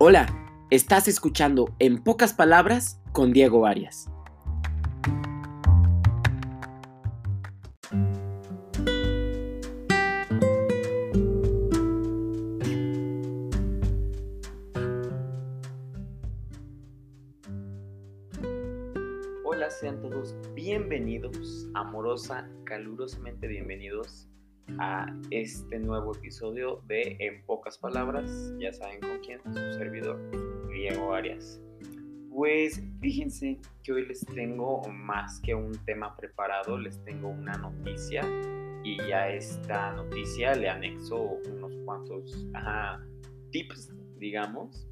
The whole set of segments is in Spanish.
Hola, estás escuchando En pocas palabras con Diego Arias. Hola, sean todos bienvenidos, amorosa, calurosamente bienvenidos a este nuevo episodio de En pocas palabras, ya saben con quién, su servidor, Diego Arias. Pues fíjense que hoy les tengo más que un tema preparado, les tengo una noticia y a esta noticia le anexo unos cuantos tips, digamos.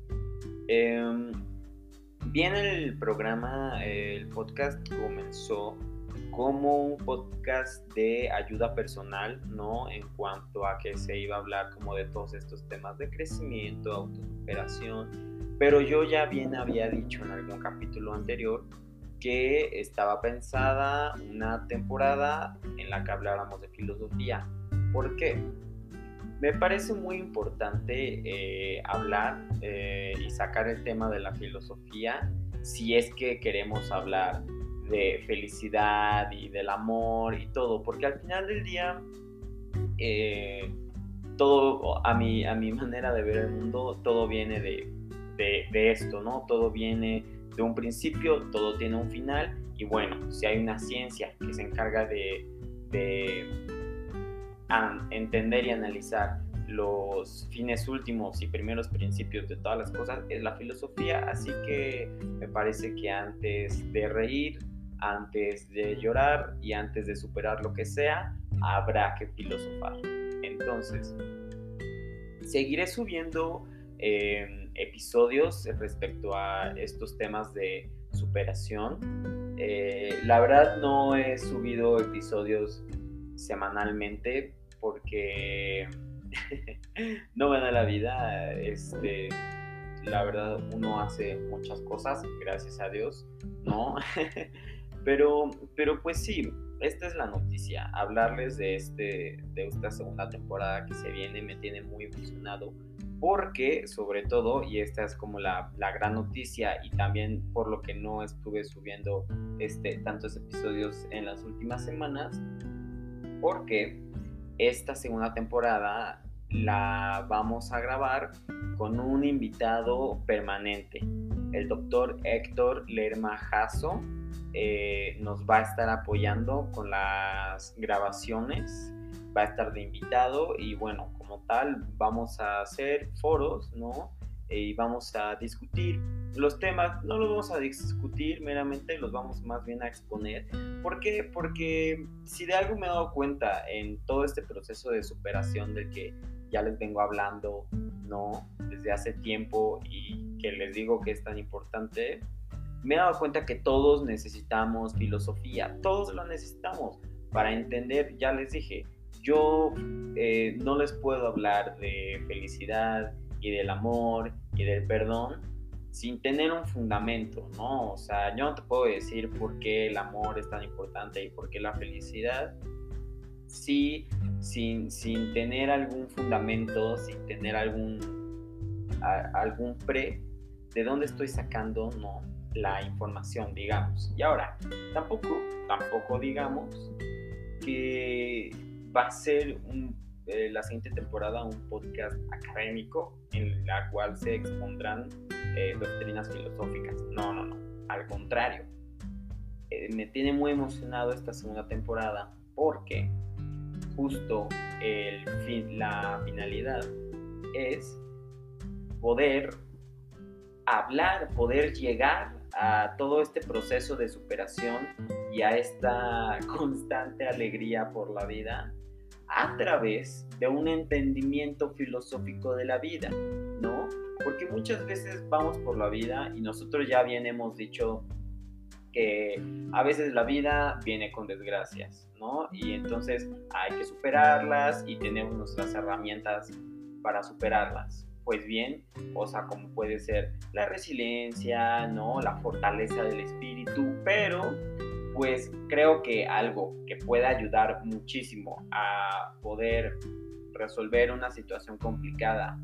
Eh, bien el programa, el podcast comenzó como un podcast de ayuda personal, ¿no? En cuanto a que se iba a hablar como de todos estos temas de crecimiento, autosuperación, pero yo ya bien había dicho en algún capítulo anterior que estaba pensada una temporada en la que habláramos de filosofía. ¿Por qué? Me parece muy importante eh, hablar eh, y sacar el tema de la filosofía si es que queremos hablar de felicidad y del amor y todo, porque al final del día, eh, todo, a mi, a mi manera de ver el mundo, todo viene de, de, esto, ¿no? Todo viene de un principio, todo tiene un final, y bueno, si hay una ciencia que se encarga de, de entender y analizar los fines últimos y primeros principios de todas las cosas es la filosofía, así que me parece que antes de reír antes de llorar y antes de superar lo que sea, habrá que filosofar. Entonces, seguiré subiendo em, episodios respecto a estos temas de superación. Eh, la verdad no he subido episodios semanalmente porque no me da la vida. Este, la verdad uno hace muchas cosas, gracias a Dios, ¿no? Pero, pero pues sí, esta es la noticia. Hablarles de, este, de esta segunda temporada que se viene me tiene muy emocionado porque sobre todo, y esta es como la, la, gran noticia y también por lo que no estuve subiendo este, tantos episodios en las últimas semanas, porque esta segunda temporada la vamos a grabar con un invitado permanente, el doctor Héctor Lerma Jasso eh, nos va a estar apoyando con las grabaciones, va a estar de invitado y bueno, como tal vamos a hacer foros, ¿no? y vamos a discutir los temas, no los vamos a discutir meramente, los vamos más bien a exponer. ¿Por qué? Porque si de algo me he dado cuenta en todo este proceso de superación del que ya les vengo hablando, ¿no? Desde hace tiempo y que les digo que es tan importante, me he dado cuenta que todos necesitamos filosofía, todos lo necesitamos para entender, ya les dije, yo eh, no les puedo hablar de felicidad y del amor y del perdón sin tener un fundamento, ¿no? O sea, yo no te puedo decir por qué el amor es tan importante y por qué la felicidad, sí, sin, sin tener algún fundamento, sin tener algún, algún pre, de dónde estoy sacando, ¿no? La información, digamos. Y ahora, tampoco, tampoco digamos que va a ser eh, la siguiente temporada un podcast académico en la cual se expondrán eh, doctrinas filosóficas. No, no, no. Al contrario. Eh, me tiene muy emocionado esta segunda temporada porque justo el fin, la finalidad es poder hablar, poder llegar a todo este proceso de superación y a esta constante alegría por la vida a través de un entendimiento filosófico de la vida, ¿no? Porque muchas veces vamos por la vida y nosotros ya bien hemos dicho que a veces la vida viene con desgracias, ¿no? Y entonces hay que superarlas y tenemos nuestras herramientas para superarlas pues bien, cosa como puede ser la resiliencia, ¿no? La fortaleza del espíritu, pero pues creo que algo que puede ayudar muchísimo a poder resolver una situación complicada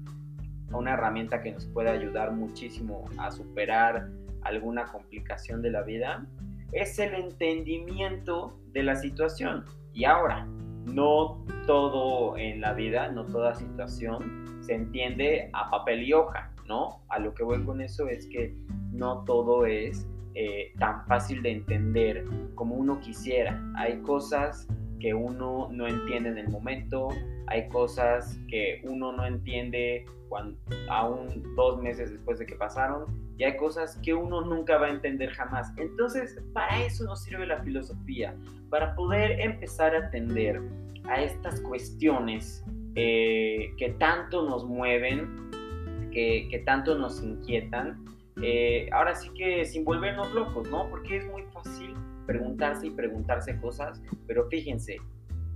una herramienta que nos puede ayudar muchísimo a superar alguna complicación de la vida, es el entendimiento de la situación. Y ahora, no todo en la vida, no toda situación se entiende a papel y hoja, ¿no? A lo que voy con eso es que no todo es eh, tan fácil de entender como uno quisiera. Hay cosas que uno no entiende en el momento, hay cosas que uno no entiende cuando, aún dos meses después de que pasaron, y hay cosas que uno nunca va a entender jamás. Entonces, para eso nos sirve la filosofía, para poder empezar a atender a estas cuestiones eh, que tanto nos mueven, que, que tanto nos inquietan eh, ahora sí que sin volvernos locos, ¿no? Porque es muy fácil preguntarse y preguntarse cosas, pero fíjense,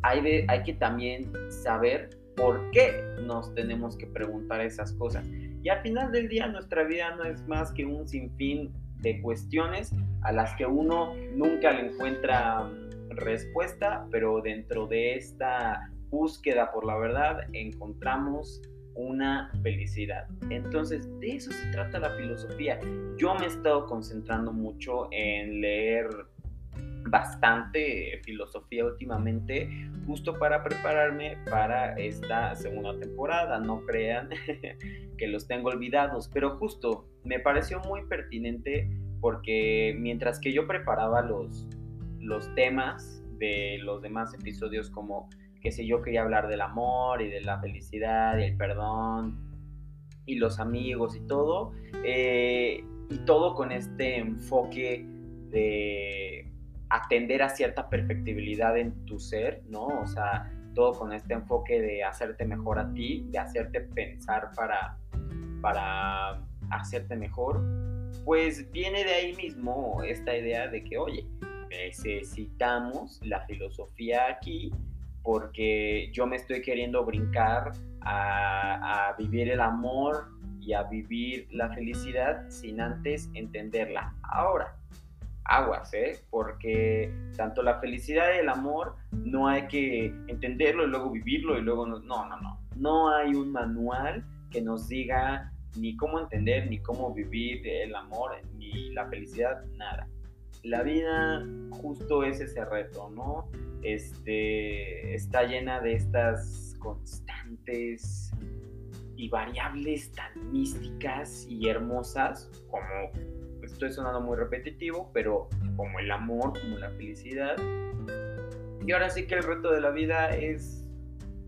hay, hay que también saber por qué nos tenemos que preguntar esas cosas. Y al final del día nuestra vida no es más que un sinfín de cuestiones a las que uno nunca le encuentra respuesta, pero dentro de esta búsqueda por la verdad encontramos una felicidad. Entonces, de eso se trata la filosofía. Yo me he estado concentrando mucho en leer bastante filosofía últimamente, justo para prepararme para esta segunda temporada. No crean que los tengo olvidados, pero justo me pareció muy pertinente porque mientras que yo preparaba los, los temas de los demás episodios como que si yo quería hablar del amor y de la felicidad y el perdón y los amigos y todo, eh, y todo con este enfoque de atender a cierta perfectibilidad en tu ser, ¿no? O sea, todo con este enfoque de hacerte mejor a ti, de hacerte pensar para, para hacerte mejor, pues viene de ahí mismo esta idea de que, oye, necesitamos la filosofía aquí porque yo me estoy queriendo brincar a, vivir el amor y a vivir la felicidad sin antes entenderla. Ahora, aguas, ¿eh? Porque tanto la felicidad y el amor no hay que entenderlo y luego vivirlo y luego no, no, no, no. No hay un manual que nos diga ni cómo entender, ni cómo vivir el amor, ni la felicidad, nada. La vida justo es ese reto, ¿no? Este, está llena de estas constantes y variables tan místicas y hermosas como, estoy sonando muy repetitivo, pero como el amor, como la felicidad. Y ahora sí que el reto de la vida es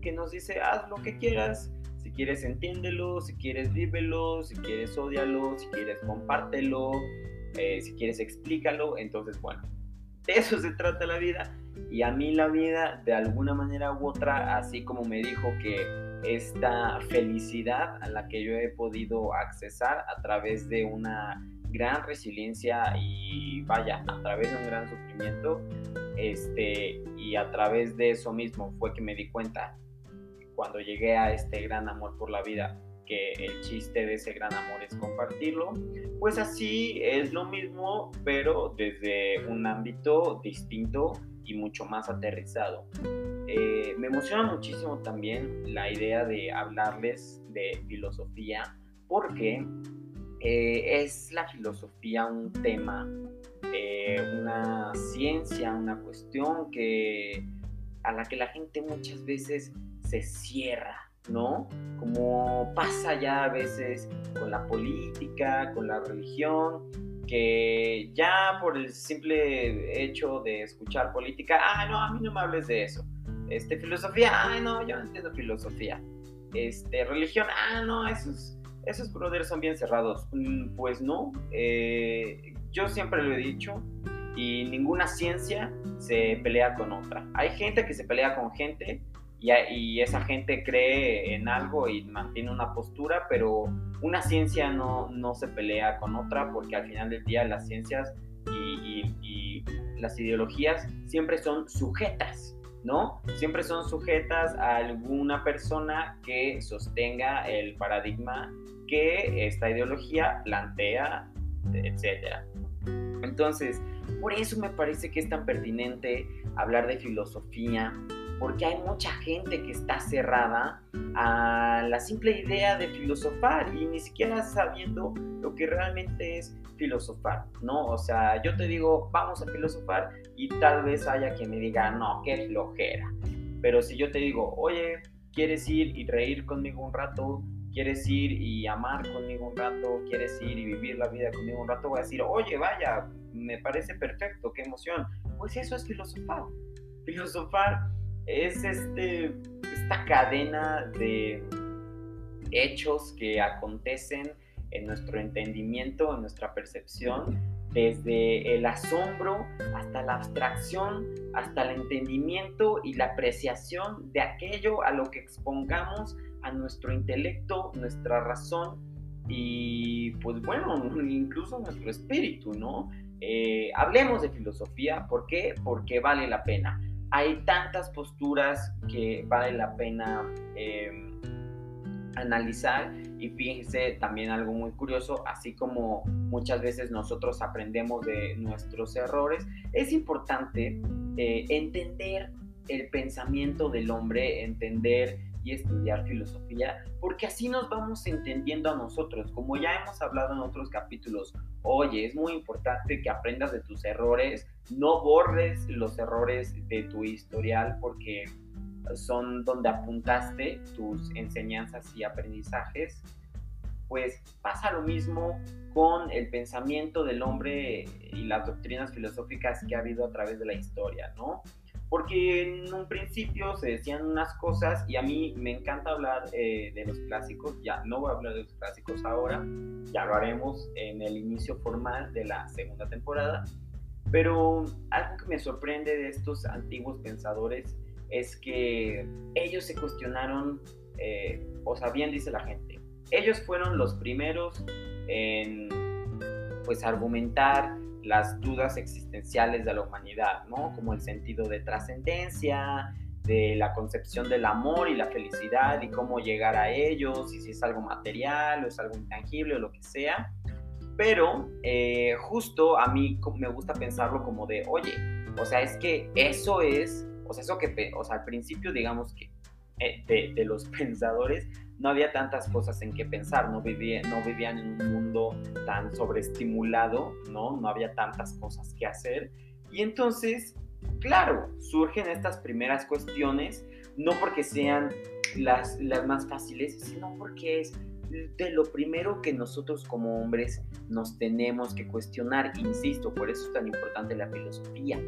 que nos dice, haz lo que quieras, si quieres entiéndelo, si quieres vívelo, si quieres odialo, si quieres compártelo, eh, si quieres explícalo, entonces bueno, de eso se trata la vida y a mí la vida, de alguna manera u otra, así como me dijo que esta felicidad a la que yo he podido accesar a través de una gran resiliencia y vaya, a través de un gran sufrimiento, este, y a través de eso mismo fue que me di cuenta cuando llegué a este gran amor por la vida, que el chiste de ese gran amor es compartirlo, pues así es lo mismo, pero desde un ámbito distinto y mucho más aterrizado. Eh, me emociona muchísimo también la idea de hablarles de filosofía porque eh, es la filosofía un tema, eh, una ciencia, una cuestión que a la que la gente muchas veces se cierra, ¿no? Como pasa ya a veces con la política, con la religión, que ya por el simple hecho de escuchar política, ah, no, a mí no me hables de eso. Este, filosofía, ah, no, yo no entiendo filosofía. Este, religión, ah, no, esos, esos brothers son bien cerrados. Mm, pues no, eh, yo siempre lo he dicho y ninguna ciencia se pelea con otra. Hay gente que se pelea con gente y, esa gente cree en algo y mantiene una postura, pero una ciencia no, no se pelea con otra porque al final del día las ciencias y, y, las ideologías siempre son sujetas, ¿no? Siempre son sujetas a alguna persona que sostenga el paradigma que esta ideología plantea, etc. Entonces, por eso me parece que es tan pertinente hablar de filosofía, porque hay mucha gente que está cerrada a la simple idea de filosofar y ni siquiera sabiendo lo que realmente es filosofar, ¿no? O sea, yo te digo, vamos a filosofar y tal vez haya quien me diga, no, qué flojera. Pero si yo te digo, oye, ¿quieres ir y reír conmigo un rato? ¿Quieres ir y amar conmigo un rato? ¿Quieres ir y vivir la vida conmigo un rato? Voy a decir, oye, vaya, me parece perfecto, qué emoción. Pues eso es filosofar. Filosofar es este, esta cadena de hechos que acontecen en nuestro entendimiento, en nuestra percepción, desde el asombro hasta la abstracción, hasta el entendimiento y la apreciación de aquello a lo que expongamos a nuestro intelecto, nuestra razón y pues bueno, incluso nuestro espíritu, ¿no? Eh, hablemos de filosofía, ¿por qué? Porque vale la pena. Hay tantas posturas que vale la pena em, analizar y fíjense también algo muy curioso, así como muchas veces nosotros aprendemos de nuestros errores, es importante eh, entender el pensamiento del hombre, entender y estudiar filosofía, porque así nos vamos entendiendo a nosotros. Como ya hemos hablado en otros capítulos, oye, es muy importante que aprendas de tus errores, no borres los errores de tu historial porque son donde apuntaste tus enseñanzas y aprendizajes. Pues pasa lo mismo con el pensamiento del hombre y las doctrinas filosóficas que ha habido a través de la historia, ¿no? Porque en un principio se decían unas cosas y a mí me encanta hablar eh, de los clásicos, ya no voy a hablar de los clásicos ahora, ya lo haremos en el inicio formal de la segunda temporada, pero algo que me sorprende de estos antiguos pensadores es que ellos se cuestionaron, eh, o sea, bien dice la gente, ellos fueron los primeros en pues argumentar las dudas existenciales de la humanidad, ¿no? Como el sentido de trascendencia, de la concepción del amor y la felicidad y cómo llegar a ellos, y si es algo material o es algo intangible o lo que sea. Pero eh, justo a mí me gusta pensarlo como de, oye, o sea, es que eso es, o sea, eso que, o sea, al principio digamos que eh, de, de los pensadores no había tantas cosas en que pensar, no, no vivían en un mundo tan sobreestimulado, ¿no? No había tantas cosas que hacer. Y entonces, claro, surgen estas primeras cuestiones, no porque sean las, las más fáciles, sino porque es de lo primero que nosotros como hombres nos tenemos que cuestionar. Insisto, por eso es tan importante la filosofía.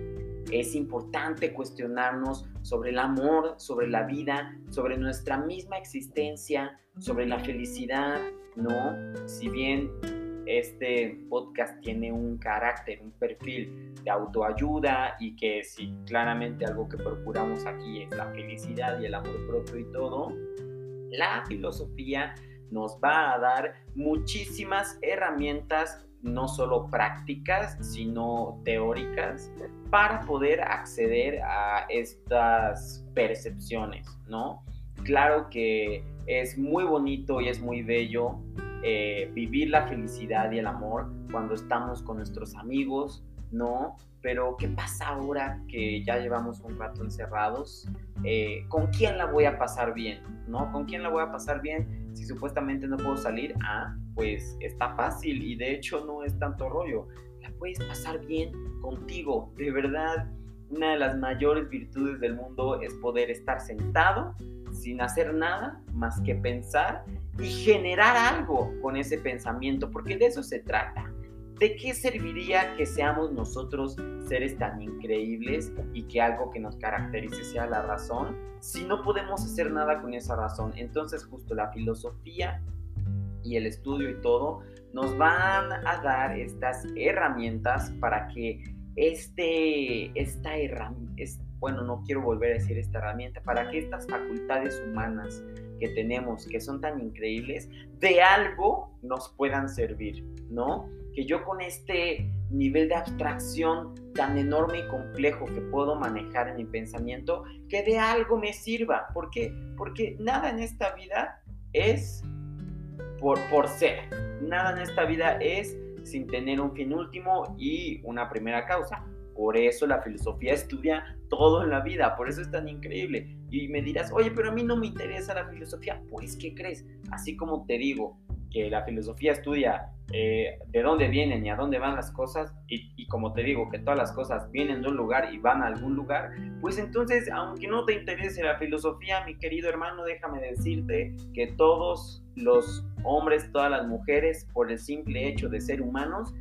Es importante cuestionarnos sobre el amor, sobre la vida, sobre nuestra misma existencia, sobre la felicidad, ¿no? Si bien este podcast tiene un carácter, un perfil de autoayuda y que si claramente algo que procuramos aquí es la felicidad y el amor propio y todo, la filosofía nos va a dar muchísimas herramientas no solo prácticas, sino teóricas, para poder acceder a estas percepciones, ¿no? Claro que es muy bonito y es muy bello eh, vivir la felicidad y el amor cuando estamos con nuestros amigos, ¿no? Pero ¿qué pasa ahora que ya llevamos un rato encerrados? Eh, ¿Con quién la voy a pasar bien? ¿No? ¿Con quién la voy a pasar bien si supuestamente no puedo salir? Ah, pues está fácil y de hecho no es tanto rollo. La puedes pasar bien contigo. De verdad, una de las mayores virtudes del mundo es poder estar sentado sin hacer nada más que pensar y generar algo con ese pensamiento, porque de eso se trata. ¿De qué serviría que seamos nosotros seres tan increíbles y que algo que nos caracterice sea la razón si no podemos hacer nada con esa razón? Entonces justo la filosofía y el estudio y todo nos van a dar estas herramientas para que este, esta herramienta, bueno, no quiero volver a decir esta herramienta, para que estas facultades humanas que tenemos, que son tan increíbles, de algo nos puedan servir, ¿no? Que yo con este nivel de abstracción tan enorme y complejo que puedo manejar en mi pensamiento, que de algo me sirva. ¿Por qué? Porque nada en esta vida es por, por ser. Nada en esta vida es sin tener un fin último y una primera causa. Por eso la filosofía estudia todo en la vida, por eso es tan increíble. Y me dirás, oye, pero a mí no me interesa la filosofía. Pues, ¿qué crees? Así como te digo que la filosofía estudia eh, de dónde vienen y a dónde van las cosas, y, y, como te digo que todas las cosas vienen de un lugar y van a algún lugar, pues entonces, aunque no te interese la filosofía, mi querido hermano, déjame decirte que todos los hombres, todas las mujeres, por el simple hecho de ser humanos,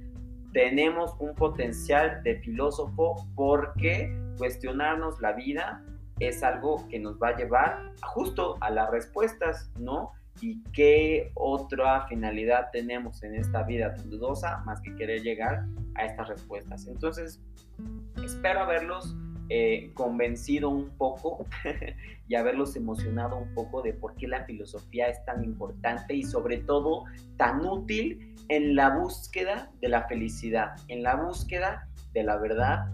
tenemos un potencial de filósofo porque cuestionarnos la vida es algo que nos va a llevar justo a las respuestas, ¿no? Y qué otra finalidad tenemos en esta vida tan dudosa más que querer llegar a estas respuestas. Entonces, espero haberlos eh, convencido un poco y haberlos emocionado un poco de por qué la filosofía es tan importante y sobre todo tan útil en la búsqueda de la felicidad, en la búsqueda de la verdad.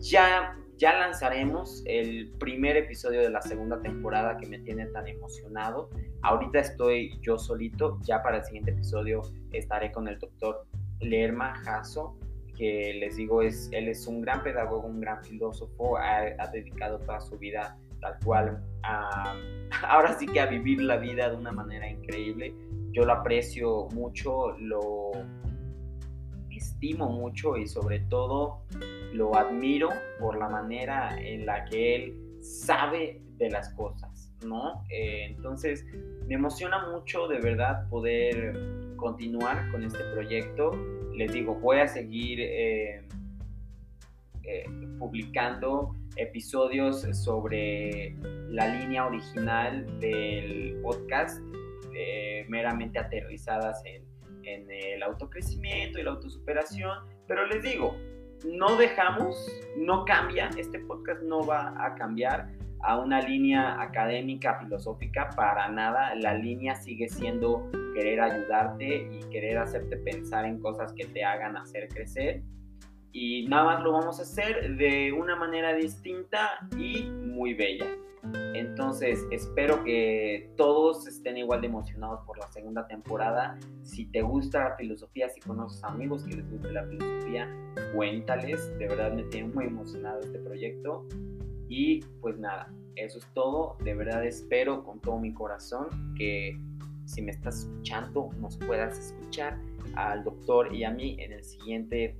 Ya ya lanzaremos el primer episodio de la segunda temporada que me tiene tan emocionado. Ahorita estoy yo solito, ya para el siguiente episodio estaré con el doctor Lerma Jasso, que les digo, es, él es un gran pedagogo, un gran filósofo, ha, dedicado toda su vida tal cual ahora sí que a vivir la vida de una manera increíble. Yo lo aprecio mucho, lo estimo mucho y sobre todo lo admiro por la manera en la que él sabe de las cosas, ¿no? Eh, entonces, me emociona mucho de verdad poder continuar con este proyecto. Les digo, voy a seguir eh, eh, publicando episodios sobre la línea original del podcast, meramente aterrizadas en, en el autocrecimiento y la autosuperación, pero les digo, no dejamos, no cambia, este podcast no va a cambiar a una línea académica, filosófica, para nada. La línea sigue siendo querer ayudarte y querer hacerte pensar en cosas que te hagan hacer crecer. Y nada más lo vamos a hacer de una manera distinta y muy bella. Entonces, espero que todos estén igual de emocionados por la segunda temporada. Si te gusta la filosofía, si conoces amigos que les guste la filosofía, cuéntales. De verdad me tiene muy emocionado este proyecto. Y pues nada, eso es todo. De verdad espero con todo mi corazón que si me estás escuchando, nos puedas escuchar al doctor y a mí en el siguiente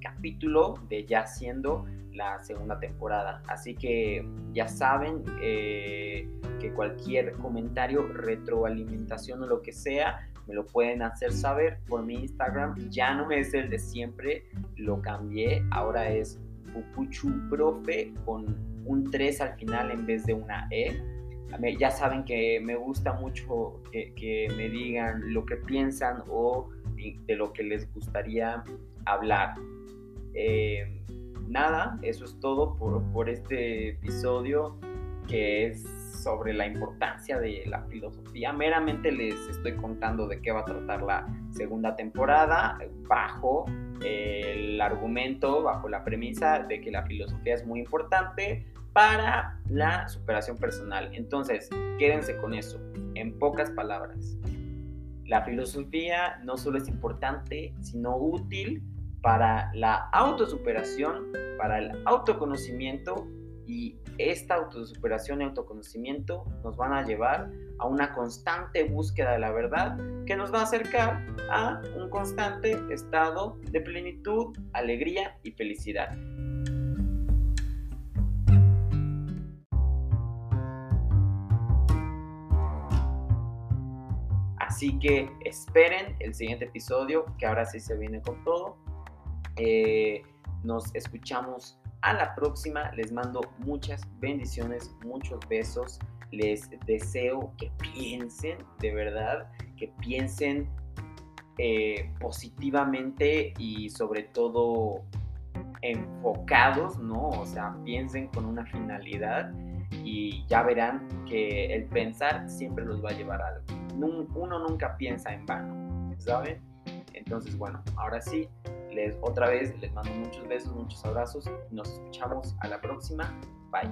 capítulo de Ya siendo la segunda temporada. Así que ya saben eh, que cualquier comentario, retroalimentación o lo que sea, me lo pueden hacer saber por mi Instagram. Ya no es el de siempre, lo cambié. Ahora es Pupuchu Profe con un 3 al final en vez de una E. Ya saben que me gusta mucho que, me digan lo que piensan o de lo que les gustaría hablar. Eh, nada, eso es todo por, este episodio que es sobre la importancia de la filosofía. Meramente les estoy contando de qué va a tratar la segunda temporada bajo el argumento, bajo la premisa de que la filosofía es muy importante para la superación personal. Entonces, quédense con eso, en pocas palabras. La filosofía no solo es importante, sino útil para la autosuperación, para el autoconocimiento y esta autosuperación y autoconocimiento nos van a llevar a una constante búsqueda de la verdad que nos va a acercar a un constante estado de plenitud, alegría y felicidad. Así que esperen el siguiente episodio, que ahora sí se viene con todo. Eh, nos escuchamos a la próxima. Les mando muchas bendiciones, muchos besos. Les deseo que piensen, de verdad, que piensen eh, positivamente y sobre todo enfocados, ¿no? O sea, piensen con una finalidad y ya verán que el pensar siempre los va a llevar a algo. Uno nunca piensa en vano, ¿saben? Entonces, bueno, ahora sí, les otra vez les mando muchos besos, muchos abrazos. Nos escuchamos a la próxima. Bye.